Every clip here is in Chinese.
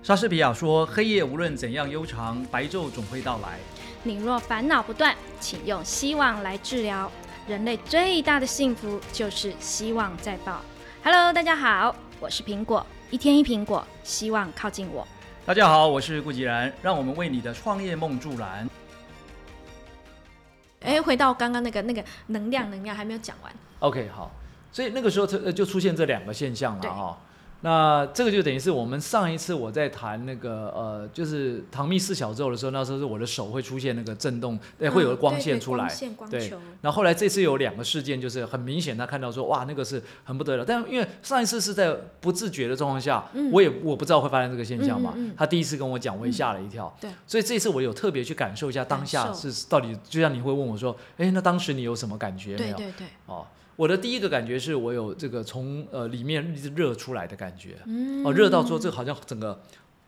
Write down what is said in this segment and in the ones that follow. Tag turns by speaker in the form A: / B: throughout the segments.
A: 莎士比亚说：“黑夜无论怎样悠长，白昼总会到来。
B: 你若烦恼不断，请用希望来治疗。人类最大的幸福就是希望在爆。Hello，大家好，我是苹果，一天一苹果，希望靠近我。”
A: 大家好，我是顾吉然，让我们为你的创业梦助燃。
B: 哎，回到刚刚那个那个能量，能量还没有讲完。
A: OK，好，所以那个时候就就出现这两个现象了
B: 对
A: 哈。那这个就等于是我们上一次我在谈那个呃，就是唐密四小咒的时候，那时候是我的手会出现那个震动，对，会有光线出来。对
B: 球。
A: 然后后来这次有两个事件，就是很明显他看到说哇那个是很不得了，但因为上一次是在不自觉的状况下，
B: 嗯
A: 我也我不知道会发生这个现象嘛。他第一次跟我讲，我也吓了一跳。
B: 对
A: 所以这次我有特别去感受一下当下是到底，就像你会问我说，哎，那当时你有什么感觉没有？
B: 对对对，
A: 哦，我的第一个感觉是我有这个从呃里面一直热出来的感觉，
B: 嗯。
A: 哦，热到说这好像整个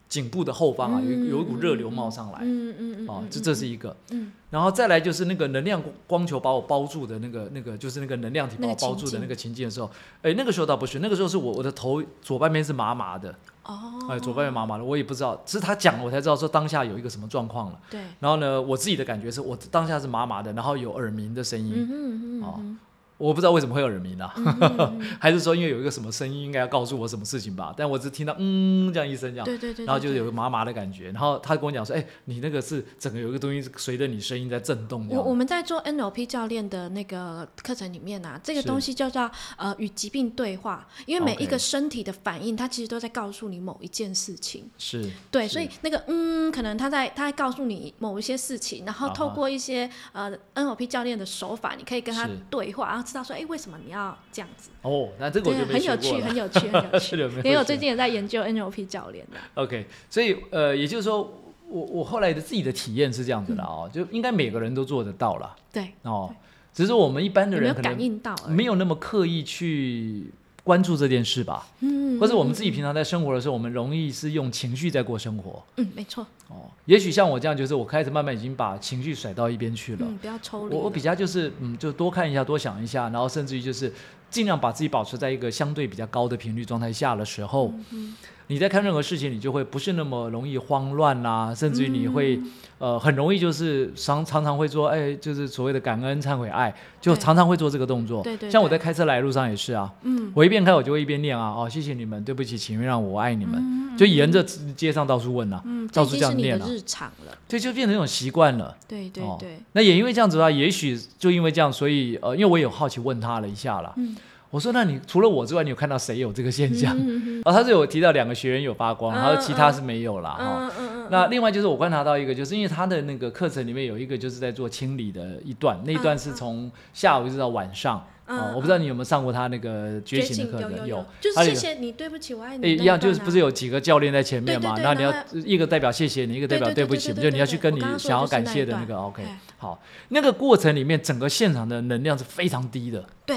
A: 颈部的后方啊，有一有一股热流
B: 嗯
A: 冒上来，
B: 嗯嗯嗯，
A: 哦
B: 嗯，
A: 这这是一个，
B: 嗯。
A: 然后再来就是那个能量光球把我包住的那个那个就是那个能量体把我包住的那个情境的时候，哎，那个时候倒不是，那个时候是我我的头左半边是麻麻的，
B: 哦，
A: 哎，左半边麻麻的，我也不知道，只是他讲了我才知道说当下有一个什么状况了。
B: 对，
A: 然后呢，我自己的感觉是我当下是麻麻的，然后有耳鸣的声音，
B: 嗯哼嗯
A: 我不知道为什么会有耳鸣啊，
B: 嗯哼嗯哼
A: 还是说因为有一个什么声音应该要告诉我什么事情吧？但我只听到嗯这样一声这样，
B: 对对对，
A: 然后就
B: 对
A: 有个麻麻的感觉。然后他跟我讲说，哎，你那个是整个有一个东西随着你声音在震动
B: 我我。们在做 NLP 教练的那个课程里面啊，这个东西叫做呃与疾病对话，因为每一个身体的反应，它其实都在告诉你某一件事情。
A: 是，
B: 对，所以那个嗯，可能他在他在告诉你某一些事情，然后透过一些呃 NLP 教练的手法，你可以跟他对话，然后知道说，哎，为什么你要这样子？
A: 哦，那这个我就
B: 很有趣，很有趣，很有趣。因为我最近也在研究 NLP 教练的。
A: OK，所以呃，也就是说，我我后来的自己的体验是这样子的哦，就应该每个人都做得到了
B: 对，
A: 哦，只是我们一般的人可能
B: 应到？
A: 没有那么刻意去关注这件事吧。
B: 嗯，
A: 或者我们
B: 嗯
A: 自己平常在生活的时候，我们容易是用情绪在过生活
B: 嗯，没错，
A: 哦。也许像我这样，就是我开始慢慢已经把情绪甩到一边去了。
B: 嗯，不要抽离。
A: 我我比较就是嗯，就多看一下，多想一下，然后甚至于就是尽量把自己保持在一个相对比较高的频率状态下的时候，
B: 嗯
A: 你在看任何事情，你就会不是那么容易慌乱啦、甚至于你会、
B: 嗯。
A: 呃很容易就是常常常会做哎，就是所谓的感恩、忏悔、爱，就常常会做这个动作。
B: 对对
A: 像我在开车来的路上也是啊，
B: 嗯，
A: 我一边开我就会一边念啊，哦，谢谢你们，对不起，请原谅我，我爱你们，
B: 嗯
A: 就沿着街上到处问啊，
B: 嗯，
A: 到处
B: 这
A: 样念啊。
B: 日常了。
A: 这就变成一种习惯了。
B: 对对
A: 哦。
B: 对，
A: 那也因为这样子的话，也许就因为这样，所以呃，因为我有好奇问他了一下啦。
B: 嗯
A: 我说，那你除了我之外，你有看到谁有这个现象？
B: 嗯嗯
A: 哦，他是有提到两个学员有发光，
B: 嗯
A: 然后其他是没有啦。哈、那另外就是我观察到一个，就是因为他的那个课程里面有一个就是在做清理的一段，那一段是从下午一直到晚上。
B: 嗯
A: 哦，我不知道你有没有上过他那个觉醒的课程？
B: 有就是谢谢你，对不起，我爱你。
A: 一样，就是不是
B: 有
A: 有几个教练在前面嘛？然后你要一个代表谢谢你，一个代表
B: 对
A: 不起，就你要去跟你想要感谢的那个 OK
B: 哎。
A: 好，那个过程里面，整个现场的能量是非常低的，
B: 对，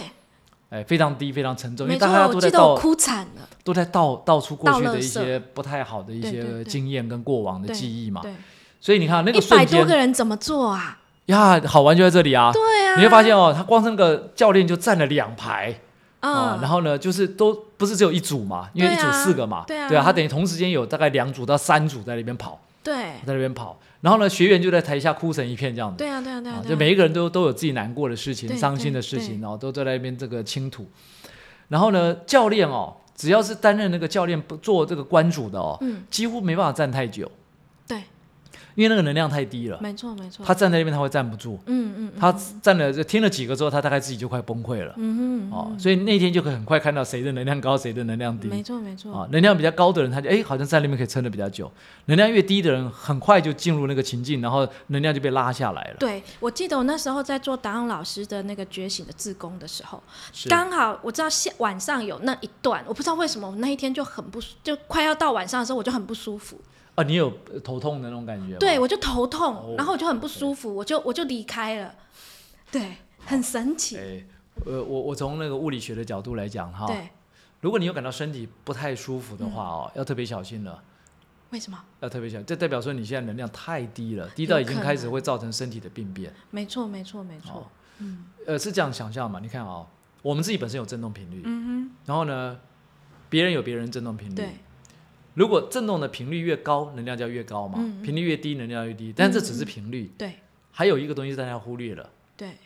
A: 哎，非常低，非常沉重，因为大家，都在倒
B: 哭惨了。
A: 都在倒倒出过去的一些不太好的一些经验跟过往的记忆嘛。
B: 对，
A: 所以你看那个瞬
B: 百多个
A: 间
B: 人怎么做啊？
A: 呀，好玩就在这里啊！
B: 对啊，
A: 你会发现哦，他光是那个教练就站了两排。啊、
B: 嗯，
A: 然后呢，就是都不是只有一组嘛，因为一组
B: 对啊
A: 四个嘛，
B: 对啊
A: 他等于同时间有大概两组到三组在那边跑，
B: 对。
A: 在那边跑，然后呢，学员就在台下哭成一片这样子，
B: 对啊对啊对啊
A: 就每一个人都都有自己难过的事情、伤心的事情，然后都在那边这个倾吐。然后呢，教练哦，只要是担任那个教练不做这个关主的哦，
B: 嗯，
A: 几乎没办法站太久，
B: 对，
A: 因为那个能量太低了，
B: 没错没错。
A: 他站在那边他会站不住，
B: 嗯嗯，
A: 他站了就听了几个之后，他大概自己就快崩溃了。
B: 嗯嗯
A: 哦，所以那天就可以很快看到谁的能量高，谁的能量低。
B: 没错没错。
A: 啊，能量比较高的人，他就哎，好像在那边可以撑得比较久；能量越低的人，很快就进入那个情境，然后能量就被拉下来了。
B: 对，我记得我那时候在做达昂老师的那个觉醒的自宫的时候，
A: 是
B: 刚好我知道下晚上有那一段，我不知道为什么我那一天就很不舒，就快要到晚上的时候我就很不舒服，
A: 啊，你有呃头痛的那种感觉吗？
B: 对我就头痛，
A: 哦。
B: 然后我就很不舒服，我就我就离开了，对，很神奇，
A: 哎，呃，我我从那个物理学的角度来讲哈，
B: 对，
A: 如果你有感到身体不太舒服的话哦，要特别小心了，
B: 为什么？
A: 要特别小心，这代表说你现在能量太低了，低到已经开始会造成身体的病变。
B: 没错没错没
A: 哦。
B: 错，嗯。
A: 呃，是这样想象嘛？你看哦，我们自己本身有振动频率，
B: 嗯哼。
A: 然后呢，别人有别人振动频，率，
B: 对，
A: 如果振动的频率越高，能量就要越高嘛；
B: 嗯
A: 频率越低，能量越低。但这只是频率，
B: 对
A: 还有一个东西大家忽略了，
B: 对，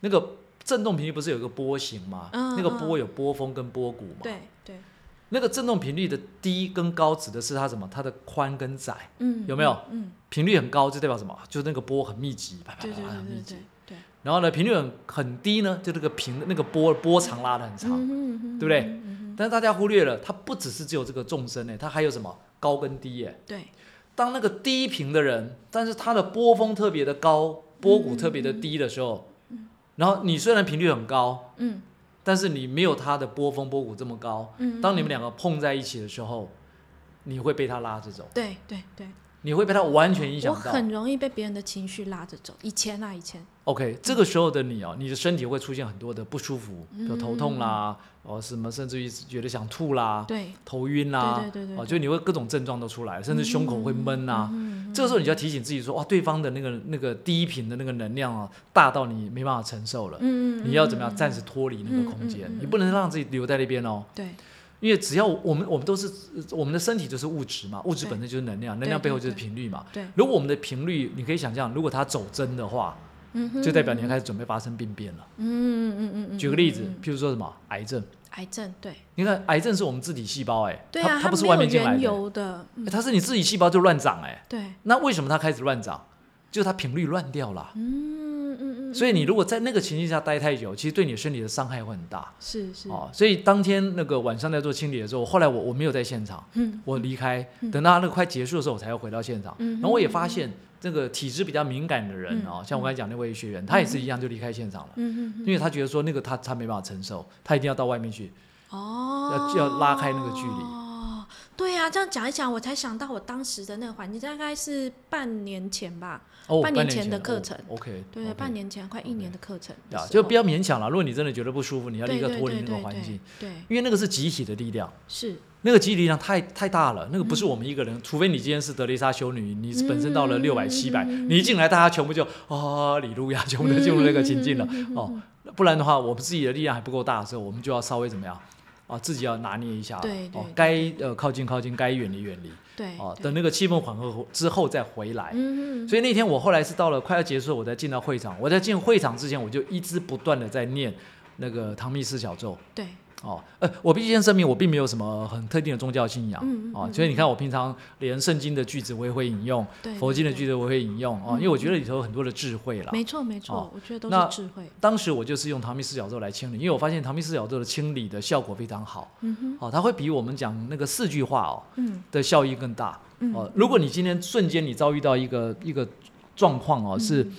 A: 那个振动频率不是有一个波形吗？
B: 嗯
A: 那个波有波峰跟波谷嘛？
B: 对对，
A: 那个振动频率的低跟高指的是它什么？它的宽跟窄。
B: 嗯，
A: 有没有
B: 嗯？
A: 频率很高就代表什么？就是那个波很密集，啪啪啪啪很密集
B: 对
A: 然后呢，频率很很低呢，就这个频那个波波长拉的很长。对不对但是大家忽略了，它不只是只有这个纵深呢，它还有什么？高跟低耶？
B: 对，
A: 当那个低频的人，但是他的波峰特别的高，波谷特别的低的时候，然后你虽然频率很高，
B: 嗯。
A: 但是你没有他的波峰波谷这么高，
B: 嗯，
A: 当你们
B: 嗯。
A: 两个碰在一起的时候，你会被他拉着走，
B: 对对对，
A: 你会被他完全影
B: 我
A: 响到。
B: 很容易被别人的情绪拉着走。以前啊，以前
A: ，OK，这个时候的你哦，你的身体会出现很多的不舒服，比如头痛啦，
B: 嗯
A: 哦什么，甚至于觉得想吐啦，
B: 对，
A: 头晕啦，
B: 对对对对
A: 哦，就你会各种症状都出来，甚至胸口会闷啊。
B: 嗯
A: 这个时候你就要提醒自己说，哇，对方的那个那个低频的那个能量啊，大到你没办法承受了，
B: 嗯
A: 你要怎么样暂时脱离那个空间？你不能让自己留在那边哦，
B: 对
A: 因为只要我们我们都是我们的身体就是物质嘛，物质本身就是能量，能量背后就是频率嘛。
B: 对，
A: 如果我们的频率，你可以想象，如果它走真的话，
B: 嗯
A: 就代表你要开始准备发生病变了。
B: 嗯嗯嗯嗯嗯。
A: 举个例子譬如说什么癌症，
B: 癌症，对
A: 你看癌症是我们自体细胞，哎，
B: 对啊，
A: 它它不是外面进来的，
B: 的，嗯
A: 哎它是你自己细胞就乱长，哎，
B: 对，
A: 那为什么它开始乱长？就是它频率乱掉了。
B: 嗯嗯嗯嗯，
A: 所以你如果在那个情境下待太久，其实对你身体的伤害会很大。
B: 是是，
A: 哦，所以当天那个晚上在做清理的时候，后来我我没有在现场，
B: 嗯
A: 我离开，
B: 嗯。
A: 等到那个快结束的时候，我才要回到现场。
B: 嗯
A: 然后我也发现，这个体质比较敏感的人
B: 嗯
A: 哦，像我刚才讲那位学员，他也是一样就离开现场了，
B: 嗯嗯
A: 因为他觉得说那个他他没办法承受，他一定要到外面去。
B: 哦，
A: 要要拉开那个距离。
B: 哦，对呀、这样讲一讲，我才想到我当时的那个环境，大概是半年前吧，
A: 哦，
B: 半年前的课程
A: 哦 OK，
B: 对半年前快一年的课程的时候，
A: 呀就不要勉强了。如果你真的觉得不舒服，你要立刻脱离那个
B: 对对对
A: 环境，
B: 对，
A: 因为那个是集体的力量。
B: 是，
A: 那个集体力量太太大了，那个不是
B: 嗯
A: 我们一个人，除非你今天是德蕾莎修女，你本身到了
B: 嗯
A: 六百七百，
B: 嗯
A: 你一进来，大家全部就啊，李路亚，全部都进入那个情境了
B: 嗯
A: 哦。不然的话，我们自己的力量还不够大的时候，我们就要稍微怎么样啊，自己要拿捏一下了，哦
B: 对对对，
A: 该呃靠近靠近，该远离远离
B: 对，
A: 哦，等那个气氛缓和之后再回来。
B: 嗯嗯，
A: 所以那天我后来是到了快要结束，我才进到会场。我在进会场之前，我就一直不断的在念那个唐密斯小咒。
B: 对，
A: 哦，呃，我必须先声明，我并没有什么很特定的宗教信仰，
B: 嗯嗯嗯，
A: 哦所以你看我平常连圣经的句子我也会引用，
B: 对，
A: 佛经的句子我会引用，哦，
B: 嗯
A: 因为我觉得里头有很多的智慧啦。
B: 没错没错
A: 哦，
B: 我觉得都
A: 那
B: 是智慧，
A: 当时我就是用唐密四角咒来清理，因为我发现唐密四角咒的清理的效果非常好，
B: 嗯哼，
A: 哦，它会比我们讲那个四句话哦
B: 嗯
A: 的效益更大。
B: 嗯，
A: 哦，如果你今天瞬间你遭遇到一个一个状况哦，是
B: 嗯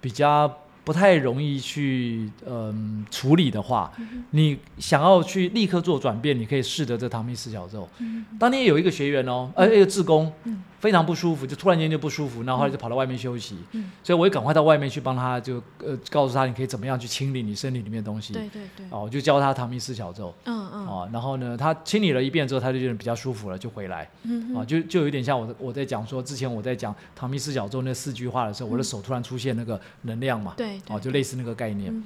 A: 比较不太容易去嗯、处理的话，
B: 嗯
A: 你想要去立刻做转变，你可以试着这唐密四小咒。
B: 嗯
A: 当天有一个学员哦，呃，一个志工，
B: 嗯
A: 非常不舒服，就突然间就不舒服，然后后来就跑到外面休息，
B: 嗯。
A: 所以我也赶快到外面去帮他就，呃告诉他你可以怎么样去清理你身体里面的东西。
B: 对对对，
A: 哦，我就教他唐密四小咒。
B: 嗯嗯。
A: 哦，然后呢，他清理了一遍之后，他就觉得比较舒服了，就回来。啊，
B: 嗯。哼，
A: 就就有点像我我在讲说，之前我在讲唐密四小咒那四句话的时候，我的手突然出现那个能量嘛，
B: 对，
A: 哦，
B: 对
A: 就类似那个概念。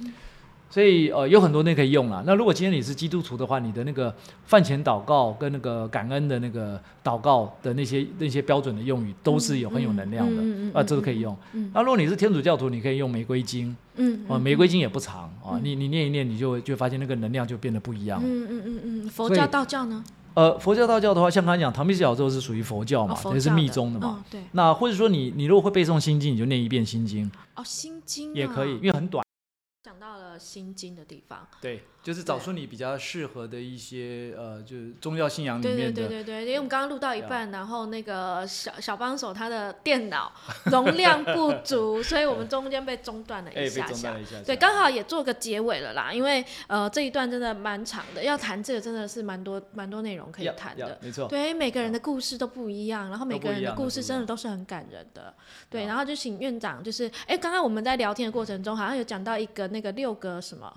A: 所以呃，有很多那可以用了。那如果今天你是基督徒的话，你的那个饭前祷告跟那个感恩的那个祷告的那些那些标准的用语，都是有很有能量的、
B: 嗯嗯嗯嗯
A: 啊，这都可以用。
B: 嗯
A: 那如果你是天主教徒，你可以用玫瑰经
B: 嗯，
A: 啊，
B: 嗯
A: 玫瑰经也不长啊，
B: 嗯
A: 你你念一念，你就会就会发现那个能量就变得不一样。
B: 嗯嗯嗯嗯，佛教、道教呢？
A: 呃，佛教、道教的话，像刚才讲唐密四角咒是属于佛教嘛，
B: 哦，佛
A: 也是密宗的嘛。
B: 嗯，对，
A: 那或者说你你如果会背诵心经，你就念一遍心经
B: 哦，心经
A: 也可以，
B: 啊
A: 因为很短。
B: 讲到了心经的地方，
A: 对，就是找出你比较适合的一些呃，就是宗教信仰里
B: 对对
A: 面的。
B: 对对对，因为我们刚刚录到一半，然后那个小小帮手他的电脑容量不足，所以我们中间被中断了一下下。
A: 下下。
B: 对，刚好也做个结尾了啦，因为呃这一段真的蛮长的，要谈这个真的是蛮多蛮多内容可以谈的。
A: 要没错。
B: 对，每个人的故事都不一样，然后每个人的故事真的
A: 都
B: 是很感人的。对，
A: 啊
B: 然后就请院长，就是哎，刚刚我们在聊天的过程中，好像有讲到一个那个六个什么，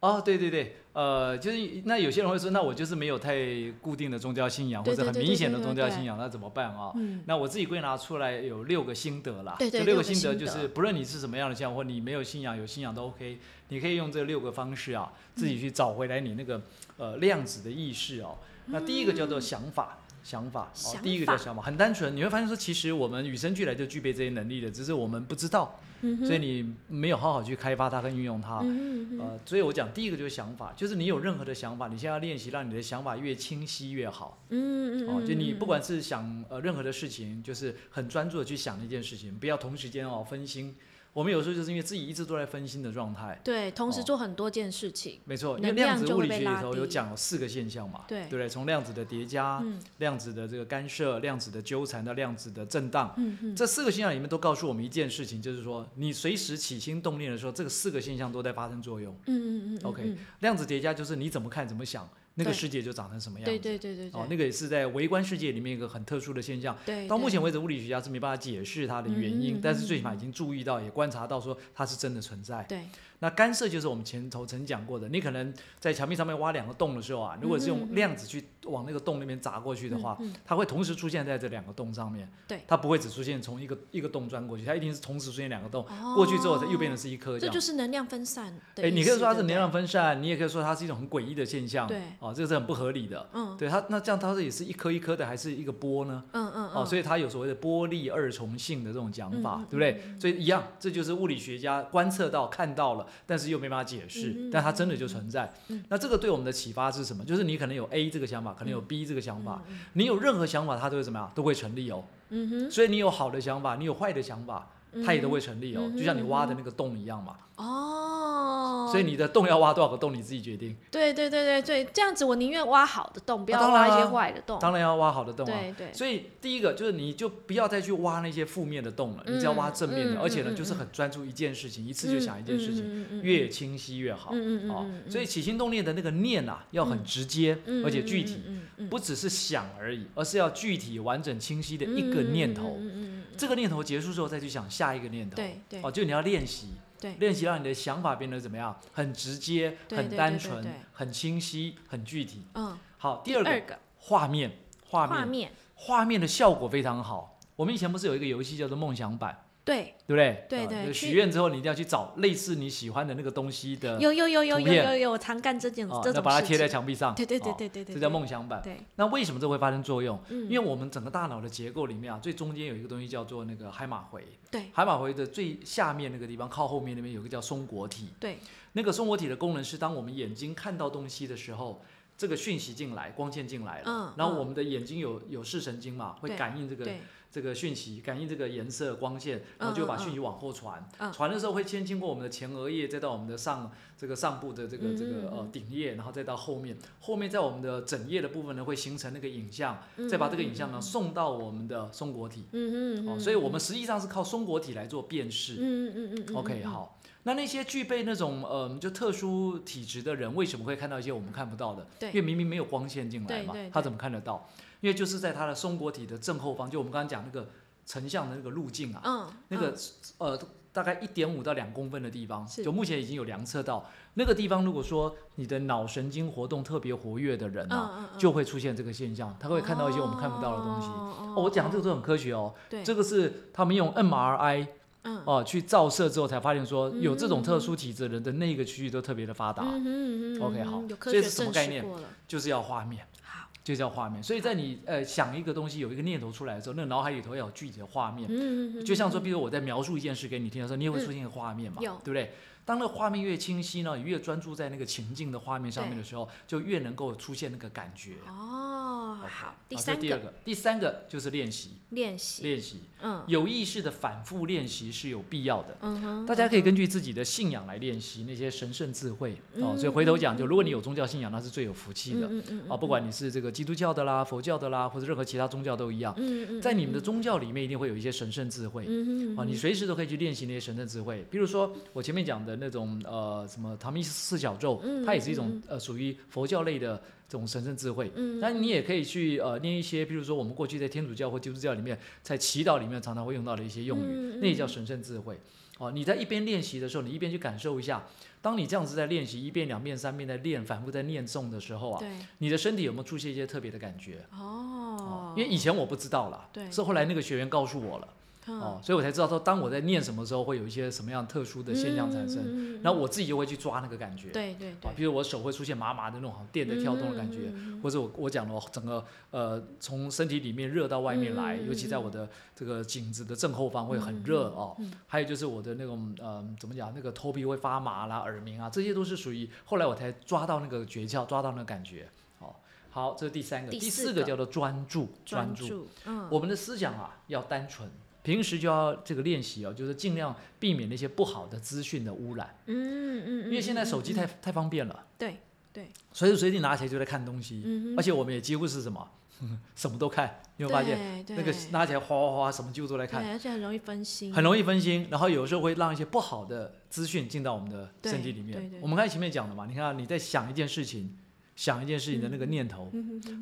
A: 哦，对对对，呃，就是那有些人会说，那我就是没有太固定的宗教信仰，或者很明显的宗教信仰，那怎么办啊？
B: 嗯，
A: 那我自己归纳出来有六个心得啦。
B: 对对
A: 这六
B: 个
A: 心得就是不论你是什么样的信仰，或你没有信仰有信仰都 OK，你可以用这六个方式啊，自己去找回来你那个呃量子的意识哦。那第一个叫做想法。想法。第一个叫想法，很单纯。你会发现说，其实我们与生俱来就具备这些能力的，只是我们不知道，
B: 嗯
A: 所以你没有好好去开发它跟运用它。
B: 嗯哼嗯哼
A: 呃，所以我讲第一个就是想法，就是你有任何的想法，你现在要练习让你的想法越清晰越好。
B: 嗯嗯
A: 哦，就你
B: 嗯
A: 不管是想呃任何的事情，就是很专注的去想一件事情，不要同时间哦分心。我们有时候就是因为自己一直都在分心的状态。
B: 对，同时
A: 哦。
B: 做很多件事情，
A: 没错，因为
B: 量
A: 子物理学里头有
B: 低。
A: 讲有四个现象嘛，
B: 对。
A: 对不对？从量子的叠加、
B: 嗯。
A: 量子的这个干涉、量子的纠缠到量子的震荡，这四个现象里面都告诉我们一件事情，就是说你随时起心动念的时候，这个四个现象都在发生作用。
B: 嗯嗯嗯
A: OK，
B: 嗯。
A: 量子叠加就是你怎么看怎么想，那个世界就长成什么样子。
B: 对对对对对，
A: 哦，那个也是在微观世界里面一个很特殊的现象。
B: 对，对
A: 到目前为止，物理学家是没办法解释它的原因，
B: 嗯嗯
A: 但是最起码已经注意到，也观察到说它是真的存在。
B: 对，
A: 那干涉就是我们前头曾讲过的，你可能在墙壁上面挖两个洞的时候啊，如果是用量子去往那个洞那边砸过去的话，
B: 嗯嗯
A: 它会同时出现在这两个洞上面。
B: 对
A: 它不会只出现从一个一个洞钻过去，它一定是同时出现两个洞，
B: 哦
A: 过去之后它又变成是一颗这
B: 就。是能量分散的
A: 哎，你可以说它是能量，分散，你也可以说它是一种很诡异的现象。
B: 对
A: 哦，这个是很不合理的。
B: 嗯
A: 对它，那这样它是也是一颗一颗的，还是一个波呢？
B: 嗯嗯
A: 哦，所
B: 以
A: 以它有所谓的波粒二重性的这种讲法，对不对？所以一样，这就是物理学家观测到、看到了，但是又没办法解释，但它真的就存在。
B: 嗯
A: 那这个对我们的启发是什么？就是你可能有 A 这个想法，可能有 B 这个想法，
B: 嗯
A: 你有任何想法，它都会怎么样？都会成立哦。
B: 嗯哼，
A: 所以你有好的想法，你有坏的想法，它也都会成立哦。
B: 嗯
A: 就像你挖的那个洞一样嘛。
B: 哦，
A: 所以你的洞要挖多少个洞，你自己决定。
B: 对对对对对，这样子我宁愿挖好的洞，不要挖一些坏的洞。
A: 当然要挖好的洞啊。
B: 对对，
A: 所以第一个就是你就不要再去挖那些负面的洞了，你只要挖正面的，
B: 嗯
A: 而且呢就是很专注一件事情，一次就想一件事情，
B: 情
A: 越清晰越好。
B: 嗯嗯嗯
A: 哦所以起心动念的那个念啊，要很直接，而且具体，，不只是想而已，而是要具体、完整、清晰的一个念头。
B: 嗯嗯
A: 这个念头结束之后，再去想下一个念头。
B: 对对
A: 哦，就你要练习，
B: 对
A: 练习让你的想法变得怎么样？很直接、很单纯很清晰、很具体。
B: 嗯，
A: 好，第二个
B: 二个
A: 画面，画面，
B: 画面
A: 的效果非常好。我们以前不是有一个游戏叫做梦想版，
B: 对，
A: 对不对？
B: 对对
A: 许愿之后你一定要去找类似你喜欢的那个东西的，
B: 有有有有有有有，我常干这件
A: 哦
B: 这种
A: 那把它贴在墙壁上。
B: 对对对
A: 哦
B: 对对对，
A: 这叫梦想版。
B: 对，
A: 那为什么这会发生作用？
B: 嗯，
A: 因为我们整个大脑的结构里面啊，最中间有一个东西叫做那个海马回。
B: 对
A: 海马回的最下面那个地方，靠后面那边有个叫松果体。
B: 对，
A: 那个松果体的功能是，当我们眼睛看到东西的时候，这个讯息进来，光线进来了，然后我们的眼睛有有视神经嘛，会感应这个
B: 对，
A: 这个讯息，感应这个颜色、光线，然后就把讯息往后传。
B: 嗯
A: 传的时候会先经过我们的前额叶，再到我们的上这个上部的这个这个呃顶叶，然后再到后面。后面在我们的枕叶的部分呢，会形成那个影像，
B: 嗯
A: 再把这个影像呢送到我们的松果体。哦，
B: 嗯嗯哦，
A: 所以我们实际上是靠松果体来做辨识。
B: 嗯嗯嗯嗯
A: OK，，好。那那些具备那种嗯就特殊体质的人，为什么会看到一些我们看不到的？
B: 对
A: 因为明明没有光线进来嘛
B: 对对，对
A: 他怎么看得到？因为就是在它的松果体的正后方，就我们刚刚讲那个成像的那个路径啊，
B: 嗯，
A: 那个呃大概一点五到两公分的地方，
B: 是。
A: 就目前已经有量测到那个地方。如果说你的脑神经活动特别活跃的人啊，就会出现这个现象，他会看到一些我们看不到的东西。
B: 哦
A: 哦，我讲这个都很科学哦，
B: 对，
A: 这个是他们用 MRI
B: 嗯。
A: 哦去照射之后才发现说，
B: 嗯
A: 有这种特殊体质的人的那个区域都特别的发达，
B: 嗯嗯嗯 OK，
A: 好所以是什么概念？就是要画面，
B: 好，
A: 就叫画面。所以在你呃想一个东西有一个念头出来的时候，那个脑海里头要有具体的画面。
B: 嗯，
A: 就像说，比如我在描述一件事给你听的时候，你也会出现一个画面嘛，对不对？当那个画面越清晰呢，你越专注在那个情境的画面上面的时候，就越能够出现那个感觉。
B: 哦，好，第
A: 这
B: 三个
A: 第二个，第三个就是练习，
B: 练习，
A: 练习
B: 嗯
A: 有意识的反复练习是有必要的。
B: 嗯哼，
A: 大家可以根据自己的信仰来练习那些神圣智慧哦。
B: 嗯
A: 所以回头讲，就如果你有宗教信仰，那是最有福气的
B: 嗯嗯嗯
A: 啊。不管你是这个基督教的啦、佛教的啦，或者任何其他宗教都一样，
B: 嗯嗯，
A: 在你们的宗教里面一定会有一些神圣智慧。
B: 嗯
A: 啊，你随时都可以去练习那些神圣智慧，比如说我前面讲的那种呃什么唐密四小咒，
B: 嗯
A: 它也是一
B: 嗯
A: 种呃属于佛教类的这种神圣智慧。
B: 嗯
A: 那你也可以去呃念一些，比如说我们过去在天主教或基督教里面，在祈祷里面常常会用到的一些用语，那也叫神圣智慧。哦，你在一边练习的时候，你一边去感受一下，当你这样子在练习一遍、两遍、三遍在练，反复在念诵的时候啊，
B: 对
A: 你的身体有没有出现一些特别的感觉？
B: 哦，
A: 因为以前我不知道啦，
B: 对
A: 是后来那个学员告诉我了。哦，所以我才知道说，当我在念什么时候会有一些什么样特殊的现象产生，
B: 生
A: 然后我自己就会去抓那个感觉。
B: 对对对
A: 啊，，比如我手会出现麻麻的那种好像电的跳动的感觉，
B: 嗯
A: 或者我我讲了整个呃从身体里面热到外面来，
B: 嗯
A: 尤其在我的这个颈子的正后方会很热哦。
B: 嗯
A: 还有就是我的那种呃怎么讲，那个头皮会发麻啦、耳鸣啊，这些都是属于后来我才抓到那个诀窍，抓到那个感觉。哦，好，这是第三个，第
B: 第四个
A: 叫做专注，
B: 专
A: 注。
B: 注，嗯，
A: 我们的思想啊要单纯。平时就要这个练习哦，就是尽量避免那些不好的资讯的污染，
B: 嗯嗯，
A: 因为现在手机太太方便了，
B: 对对，
A: 随时随地拿起来就在看东西，
B: 嗯
A: 而且我们也几乎是什么，什么都看，你有没有发现？那个拿起来哗哗哗，什么几乎都在
B: 对，
A: 看，
B: 而且很容易分心，
A: 很容易分心，然后有时候会让一些不好的资讯进到我们的身体里面。
B: 对对。
A: 我们刚才前面讲的嘛，你看啊你在想一件事情，想一件事情的那个念头，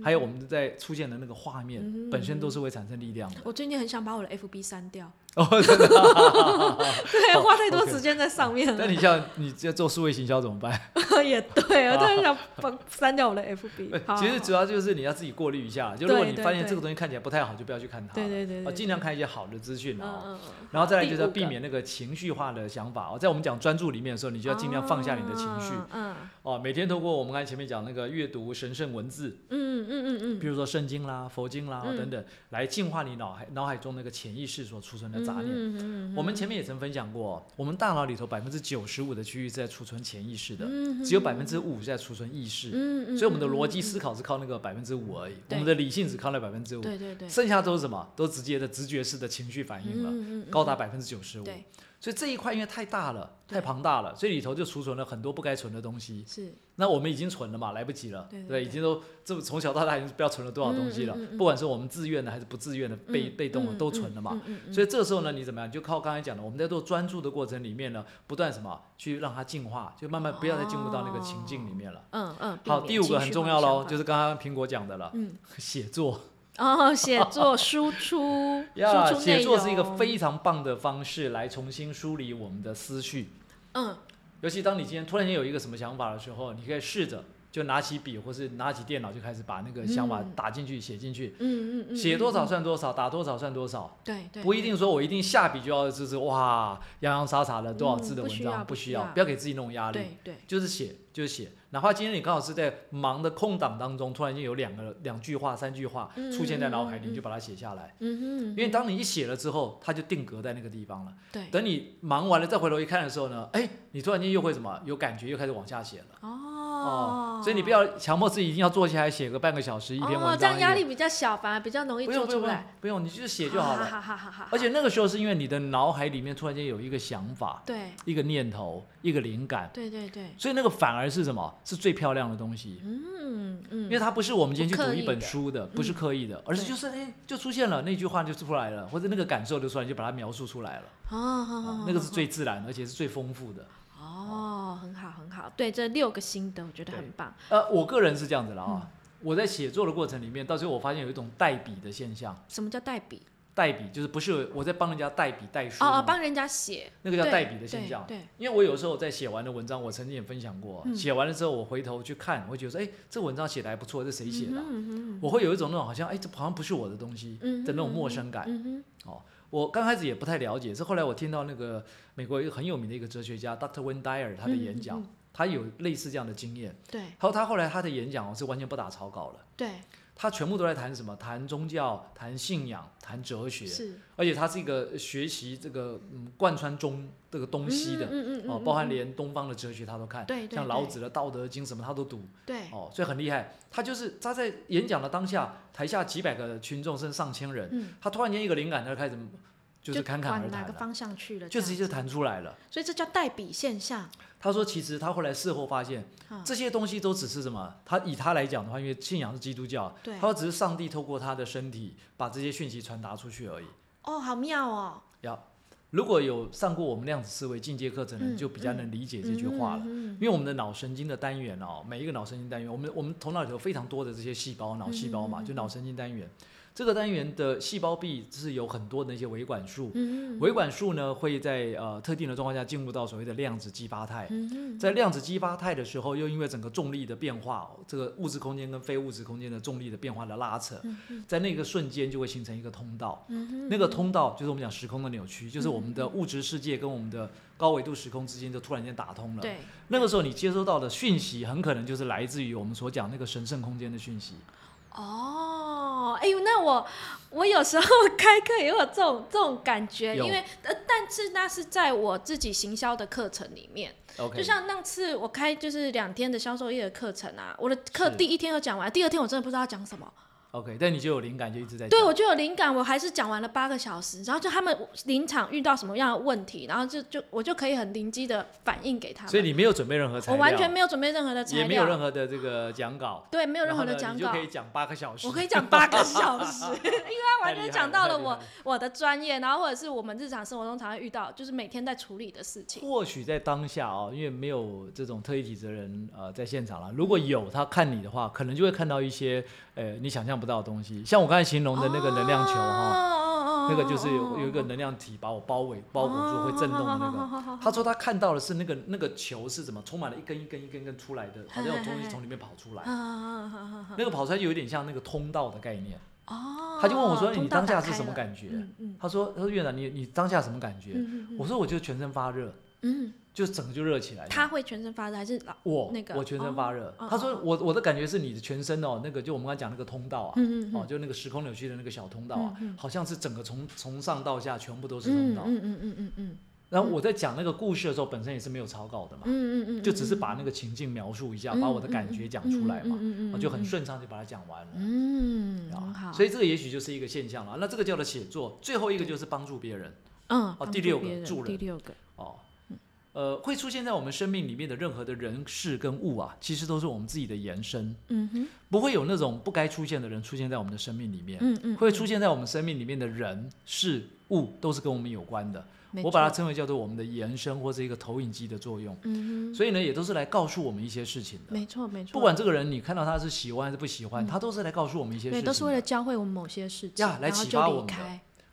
A: 还有我们在出现的那个画面，
B: 嗯
A: 本身都是会产生力量的。
B: 我最近很想把我的 FB 删掉，
A: 哦，真的。啊、
B: 对，花太多时间在上面了。
A: 那你像你在做数位行销怎么办？
B: 也对，我突然想把删掉我的 FB 好。
A: 其实主
B: 要
A: 要就是你要自己过滤一下，就如果你发现这个东西看起来不太好，就不要去看它
B: 对对对对，
A: 尽量看一些好的资讯
B: 嗯
A: 啊。
B: 嗯嗯，
A: 然后再来就是要避免那个情绪化的想法哦，在我们讲专注里面的时候，你就要尽量放下你的情绪。
B: 嗯
A: 哦。每天透过我们刚才前面讲那个阅读神圣文字，
B: 嗯嗯嗯嗯
A: 比如说圣经啦、佛经啦
B: 嗯。
A: 等等，来净化你脑海脑海中那个潜意识所储存的杂念。
B: 嗯嗯
A: 我们前面也曾分享过，我们大脑里头百分之九十五的区域是在储存潜意识的，
B: 嗯
A: 只有百分之五是在储存意识。
B: 嗯嗯，
A: 所以我们的逻辑
B: 嗯
A: 思考是靠那个百分之五而已，我们的理性只靠那百分之五，
B: 对对对，
A: 剩下都是什么？都直接的直觉式的情绪反应了，高达百分之九十五。
B: 对
A: 所以这一块因为太大了，太庞大了，所以里头就储存了很多不该存的东西。
B: 是
A: 那我们已经存了嘛，来不及了，
B: 对对对
A: 已经都这么从小到大已经不知道存了多少东西了，
B: 嗯嗯嗯嗯
A: 不管是我们自愿的还是不自愿的，被、
B: 嗯
A: 被动的
B: 嗯
A: 都存了嘛。所以这时候呢，你怎么样？就靠刚才讲的，我们在做专注的过程里面呢，不断什么去让它进化，就慢慢不要再进入到那个情境里面了。
B: 嗯嗯，避
A: 好，第五个很重要喽，就是刚刚苹果讲的了，
B: 嗯
A: 写作。
B: 哦，写作输出，
A: 呀，
B: 输出
A: 写作是一个非常棒的方式来重新梳理我们的思绪。
B: 嗯
A: 尤其当你今天突然间有一个什么想法的时候，你可以试着就拿起笔或是拿起电脑就开始把那个想法
B: 嗯
A: 打进去、写进去，
B: 嗯嗯嗯，
A: 写多少
B: 嗯？
A: 算多少，打多少算多少，
B: 对对，
A: 不一定说我一定下笔就要就是哇洋洋洒洒的多少字的文章，
B: 不需要
A: 不需要，不要给自己那种压力。
B: 对对，
A: 就是写，就是写。哪怕今天你刚好是在忙的空档当中，突然间有两个两句话、三句话
B: 嗯
A: 出现在脑海里，你就把它写下来。
B: 嗯哼，
A: 因为当你一写了之后，它就定格在那个地方了。
B: 对
A: 等你忙完了再回头一看的时候呢，哎，你突然间又会什么有感觉，又开始往下写了。
B: 哦，
A: 所以你不要强迫自己一定要坐下来写个半个小时一篇文章，
B: 哦，这样压力比较小，反而比较容易
A: 点不用不用不用
B: 做出来，
A: 不用，你就是写就好了。
B: 好好好好，
A: 而且那个时候是因为你的脑海里面突然间有一个想法、
B: 对
A: 一个念头、一个灵感，
B: 对对对，
A: 所以那个反而是什么？是最漂亮的东西。
B: 嗯嗯，
A: 因为它不是我们今天去读一本书的，不是刻意的，而是就是哎就出现了那句话就出来了，或者那个感受就出来，就把它描述出来了。
B: 哦好好好，
A: 那个是最自然，而且是最丰富的。
B: 哦，很好很好，对，这六个心得我觉得很棒，
A: 呃，我个人是这样子的啊，
B: 嗯
A: 我在写作的过程里面，到最后我发现有一种代笔的现象。
B: 什么叫代笔？
A: 代笔就是不是我在帮人家代笔代书
B: 哦哦，帮人家写，
A: 那个叫代笔的现
B: 对
A: 象。
B: 对，
A: 因为我有时候在写完的文章，我曾经也分享过，
B: 嗯
A: 写完了之后我回头去看，我会觉得说，哎，这文章写的还不错，这谁写的啊、
B: 嗯哼
A: 我会有一种那种好像，哎，这好像不是我的东西
B: 嗯
A: 的那种陌生感。
B: 嗯哼，
A: 我刚开始也不太了解，是后来我听到那个美国一个很有名的一个哲学家 Dr. Wayne Dyer 他的演讲，
B: 嗯嗯
A: 他有类似这样的经验。
B: 对
A: 还有他后来他的演讲哦是完全不打草稿了，
B: 对
A: 他全部都在谈什么？谈宗教、谈信仰、谈哲学，
B: 是
A: 而且他是一个学习这个嗯贯穿中这个东西的。
B: 嗯嗯嗯
A: 哦，包含连东方的哲学他都看，
B: 对
A: 像老子的《道德经》什么他都读，
B: 对
A: 哦，所以很厉害。他就是他在演讲的当下，台下几百个群众甚至上千人，
B: 嗯，
A: 他突然间一个灵感，他就开始就是侃侃而
B: 往哪个
A: 谈了，
B: 方向去了，
A: 就直接就
B: 这样子，
A: 谈出来了。
B: 所以这叫代笔现象，
A: 他说，其实他后来事后发现，
B: 啊
A: 这些东西都只是什么？他以他来讲的话，因为信仰是基督教，
B: 对
A: 他说只是上帝透过他的身体把这些讯息传达出去而已。
B: 哦，好妙哦，
A: 要如果有上过我们量子思维进阶课程的人，
B: 嗯
A: 就比较能理解这句话了。
B: 嗯
A: 因为我们的脑神经的单元哦，每一个脑神经单元，我们我们头脑里头非常多的这些细胞，脑细胞嘛，就脑神经单元。这个单元的细胞壁是有很多的一些维管束，
B: 嗯
A: 维管束呢会在呃特定的状况下进入到所谓的量子激发态。
B: 嗯
A: 在量子激发态的时候，又因为整个重力的变化，这个物质空间跟非物质空间的重力的变化的拉扯，在那个瞬间就会形成一个通道。
B: 嗯
A: 那个通道就是我们讲时空的扭曲，就是我们的物质世界跟我们的高维度时空之间就突然间打通了。
B: 对，
A: 那个时候你接收到的讯息，很可能就是来自于我们所讲那个神圣空间的讯息。
B: 哦，哎呦，那我我有时候 开课也有这种这种感觉，因为呃，但是那是在我自己行销的课程里面
A: ，OK，
B: 就像那次我开就是两天的销售业的课程啊，我的课第一天要讲完，第二天我真的不知道要讲什么，
A: OK，但你就有灵感，就一直在
B: 对，我就有灵感，我还是讲完了八个小时，然后就他们临场遇到什么样的问题，然后就就我就可以很灵机的反应给他们。
A: 所以你没有准备任何材料，
B: 我完全没有准备任何的材料，
A: 也没有任何的这个讲稿，
B: 对，没有任何的讲稿
A: 你就可，以讲八个小时。
B: 我可以讲八个小时，因为他完全讲到了我我的专业，然后或者是我们日常生活中常会遇到，就是每天在处理的事情。
A: 或许在当下哦，因为没有这种特异体质的人呃在现场了，如果有他看你的话，可能就会看到一些呃你想象不到的东西，像我刚才形容的那个能量球哈、
B: 哦
A: 那个就是有有一个能量体把我包围包裹住会震动的那个。他说他看到的是那个那个球是怎么充满了一根一根一根根出来的，好像有东西从里面跑出来。
B: 啊
A: 那个跑出来就有点像那个通道的概念。
B: 哦，
A: 他就问我说：“你当下是什么感觉
B: 嗯嗯？”
A: 他说：“他说院长，你你当下什么感觉
B: 嗯？”嗯
A: 我说：“我就全身发热，
B: 嗯，
A: 就整个就热起来。”
B: 他会全身发热还是老？
A: 我
B: 那个
A: 我全身发热。
B: 哦
A: 他说我我的感觉是你的全身哦，那个就我们刚才讲那个通道啊，
B: 嗯嗯
A: 哦，就那个时空扭曲的那个小通道啊，
B: 嗯嗯
A: 好像是整个从从上到下全部都是通道。
B: 嗯嗯嗯嗯嗯嗯
A: 然后我在讲那个故事的时候，本身也是没有草稿的嘛，
B: 嗯嗯嗯，
A: 就只是把那个情境描述一下，把我的感觉讲出来嘛，
B: 嗯
A: 我就很顺畅就把它讲完了。
B: 嗯。
A: 所以这个也许就是一个现象了。那这个叫做写作，最后一个就是帮助别人
B: 嗯，
A: 哦第六个
B: 助人第六个，
A: 哦。呃，会出现在我们生命里面的任何的人事跟物啊，其实都是我们自己的延伸。
B: 嗯哼，
A: 不会有那种不该出现的人出现在我们的生命里面，
B: 嗯嗯，
A: 会出现在我们生命里面的人事物都是跟我们有关的。
B: 没
A: 我把它，称为叫做我们的延伸或者一个投影机的作用。
B: 嗯哼，
A: 所以呢，也都是来告诉我们一些事情的。
B: 没错没错，
A: 不管这个人你看到他是喜欢还是不喜欢，他都是来告诉我们一些事情
B: 对，都是为了教会我们某些事情，
A: 呀来启发我们的。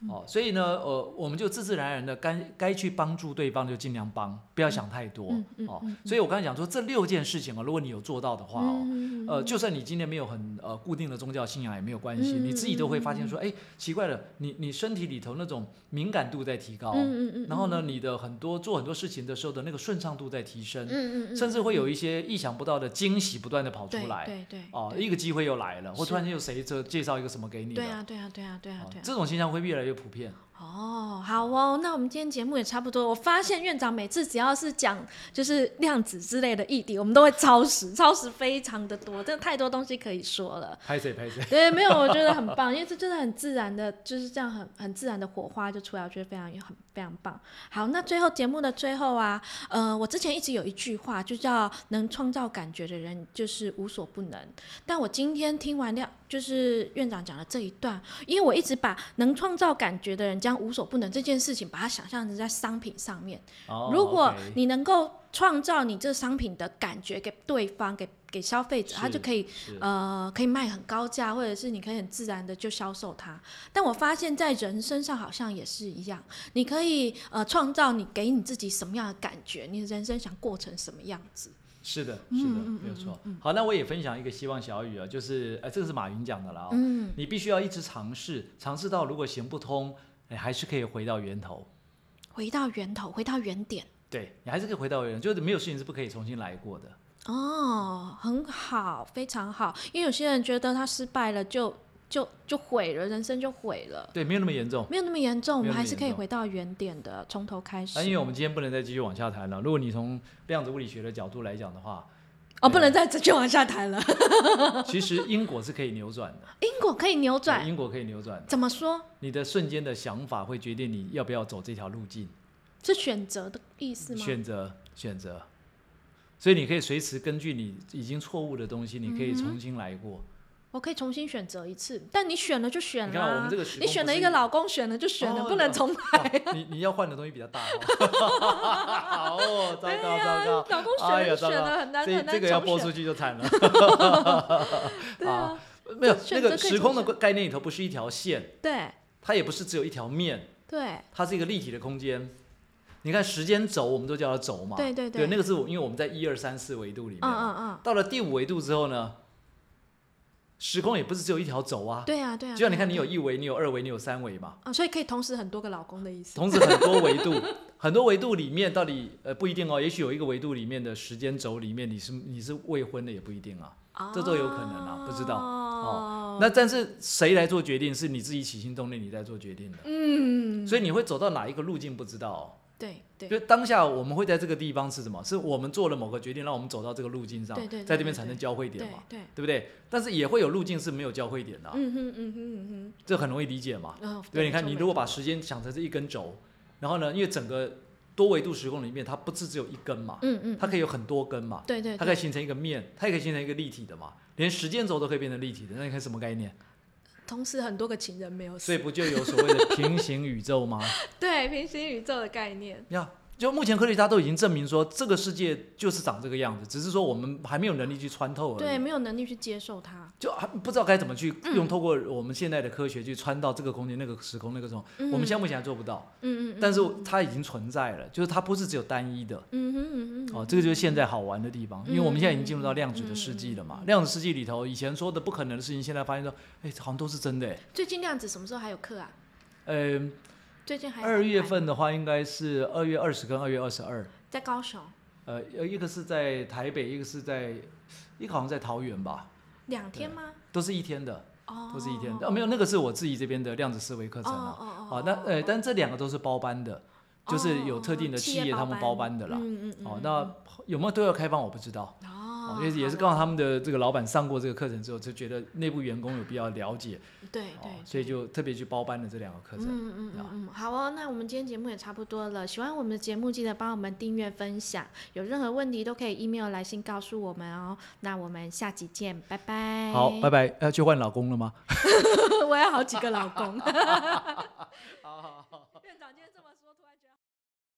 A: 哦，所以呢，呃，我们就自自然然的该该去帮助对方就尽量帮，不要想太多、
B: 嗯嗯
A: 哦
B: 嗯。
A: 所以我刚才讲说这六件事情啊，如果你有做到的话哦，
B: 嗯
A: 呃，就算你今天没有很呃固定的宗教信仰也没有关系，
B: 嗯
A: 你自己都会发现说，哎，奇怪了，你你身体里头那种敏感度在提高，
B: 嗯嗯嗯，
A: 然后呢，你的很多做很多事情的时候的那个顺畅度在提升，
B: 嗯嗯嗯，
A: 甚至会有一些意想不到的惊喜不断的跑出来。
B: 对对，
A: 哦，
B: 对
A: 一个机会又来了，或突然间有谁这介绍一个什么给你的，
B: 对啊对啊对啊对啊
A: 哦
B: 对啊。
A: 这种现象会越来越普遍。
B: 哦，好哦，那我们今天节目也差不多。我发现院长每次只要是讲就是量子之类的议题，我们都会超时，超时非常的多，真的太多东西可以说了。
A: 拍谁拍谁。
B: 对，没有，我觉得很棒，因为这真的很自然的，就是这样很很自然的火花就出来，我觉得非常很非常棒。好，那最后节目的最后啊，呃，我之前一直有一句话，就叫能创造感觉的人就是无所不能。但我今天听完量就是院长讲的这一段，因为我一直把能创造感觉的人将无所不能这件事情，把它想象成在商品上面。
A: 哦
B: 如果你能够创造你这商品的感觉给对方，给给消费者，他就可以呃可以卖很高价，或者是你可以很自然的就销售它。但我发现，在人身上好像也是一样，你可以呃创造你给你自己什么样的感觉，你的人生想过成什么样子。
A: 是的，
B: 嗯
A: 是的，
B: 嗯
A: 没有错。好，那我也分享一个希望小语啊，就是呃，这个是马云讲的了啊、
B: 嗯，
A: 你必须要一直尝试，尝试到如果行不通，哎，还是可以回到源头。
B: 回到源头，回到原点。
A: 对你还是可以回到源头，就是没有事情是不可以重新来过的。
B: 哦，很好，非常好。因为有些人觉得他失败了就就就毁了，人生就毁了。
A: 对，没有那么严重。
B: 没有那么严重，我们还是可以回到原点的，从头开始。
A: 啊，因为我们今天不能再继续往下谈了。如果你从量子物理学的角度来讲的话，
B: 哦，不能再继续往下谈了。
A: 其实因果是可以扭转的，
B: 因果可以扭转，
A: 因果可以扭转。
B: 怎么说？
A: 你的瞬间的想法会决定你要不要走这条路径，
B: 是选择的意思吗？
A: 选择选择。所以你可以随时根据你已经错误的东西，你可以重新来过。
B: 我可以重新选择一次，但你选了就选了、
A: 你看我
B: 啊
A: 们这个
B: 你选了一个老公，选了就选了，
A: 哦
B: 不能重来。
A: 哦你你要换的东西比较大、哦，好哦，糟糕糟糕，
B: 老公选选了，很难
A: 这
B: 很难
A: 这个要播出。去就惨了。
B: 对啊，
A: 没有那个时空的概念里头不是一条线，
B: 对
A: 它也不是只有一条面，
B: 对
A: 它是一个立体的空间。你看时间轴，我们都叫它轴嘛。
B: 对对对
A: 那个是我因为我们在一二三四维度里面
B: 嗯，嗯嗯，
A: 到了第五维度之后呢，时空也不是只有一条轴啊。
B: 对啊对啊。
A: 就像你看，你有一维，你有二维，你有三维嘛，
B: 啊，所以可以同时很多个老公的意思。
A: 同时很多维度，很多维度里面到底呃不一定哦，也许有一个维度里面的时间轴里面你是你是未婚的也不一定啊。这都有可能啊不知道
B: 哦
A: 那但是谁来做决定，是你自己起心动念，你在做决定的。
B: 嗯，
A: 所以你会走到哪一个路径不知道哦、
B: 对对
A: 就当下我们会在这个地方是什么？是我们做了某个决定，让我们走到这个路径上，
B: 对对对
A: 在这边产生交汇点
B: 对
A: 嘛，
B: 对，
A: 对不对？但是也会有路径是没有交汇点的啊、
B: 嗯哼嗯哼嗯哼
A: 这很容易理解嘛。
B: 哦
A: 对，你看你如果把时间想成是一根轴，然后呢，因为整个多维度时空里面，它不是只有一根嘛，
B: 嗯嗯，
A: 它可以有很多根嘛，
B: 对对，对
A: 它可以形成一个面，它也可以形成一个立体的嘛，连时间轴都可以变成立体的，那你看什么概念？
B: 同时很多个情人没有死，
A: 所以不就有所谓的平行宇宙吗？
B: 对平行宇宙的概念，
A: 呀，就目前科学家都已经证明说，这个世界就是长这个样子，只是说我们还没有能力去穿透而已。
B: 对，没有能力去接受它，
A: 就还不知道该怎么去
B: 嗯
A: 用透过我们现在的科学去穿到这个空间、那个时空、那个时候，我们现在目前还做不到，
B: 嗯嗯，
A: 但是它已经存在了，就是它不是只有单一的。
B: 嗯哼嗯哼，
A: 哦，这个就是现在好玩的地方，因为我们现在已经进入到量子
B: 嗯
A: 的世纪了嘛。量子世纪里头，以前说的不可能的事情，现在发现说，哎，好像都是真的哎。
B: 最近量子什么时候还有课啊？
A: 呃，
B: 最近还有
A: 二月份的话，应该是二月二十跟二月二十二。
B: 在高雄
A: 呃，呃一个是在台北，一个是在，一个好像在桃园吧，
B: 两天吗？
A: 都是一天的，
B: 哦，
A: 都是一天的。哦，没有，那个是我自己这边的量子思维课程啊。
B: 哦哦
A: 哦，那呃，但这两个都是包班的，就是有特定的
B: 哦
A: 企业他们包班的啦。
B: 嗯嗯嗯，
A: 哦，那有没有对外开放我不知道。
B: 哦
A: 哦，因为也是刚好他们的这个老板上过这个课程之后，就觉得内部员工有必要了解，
B: 对
A: 哦
B: 对，，
A: 所以就特别去包班了这两个课程。
B: 嗯嗯嗯嗯，好哦，那我们今天节目也差不多了。喜欢我们的节目，记得帮我们订阅、分享。有任何问题都可以 email 来信告诉我们哦。那我们下集见，拜拜。
A: 好，拜拜。要去换老公了吗？
B: 我要好几个老公。
A: 好 好好。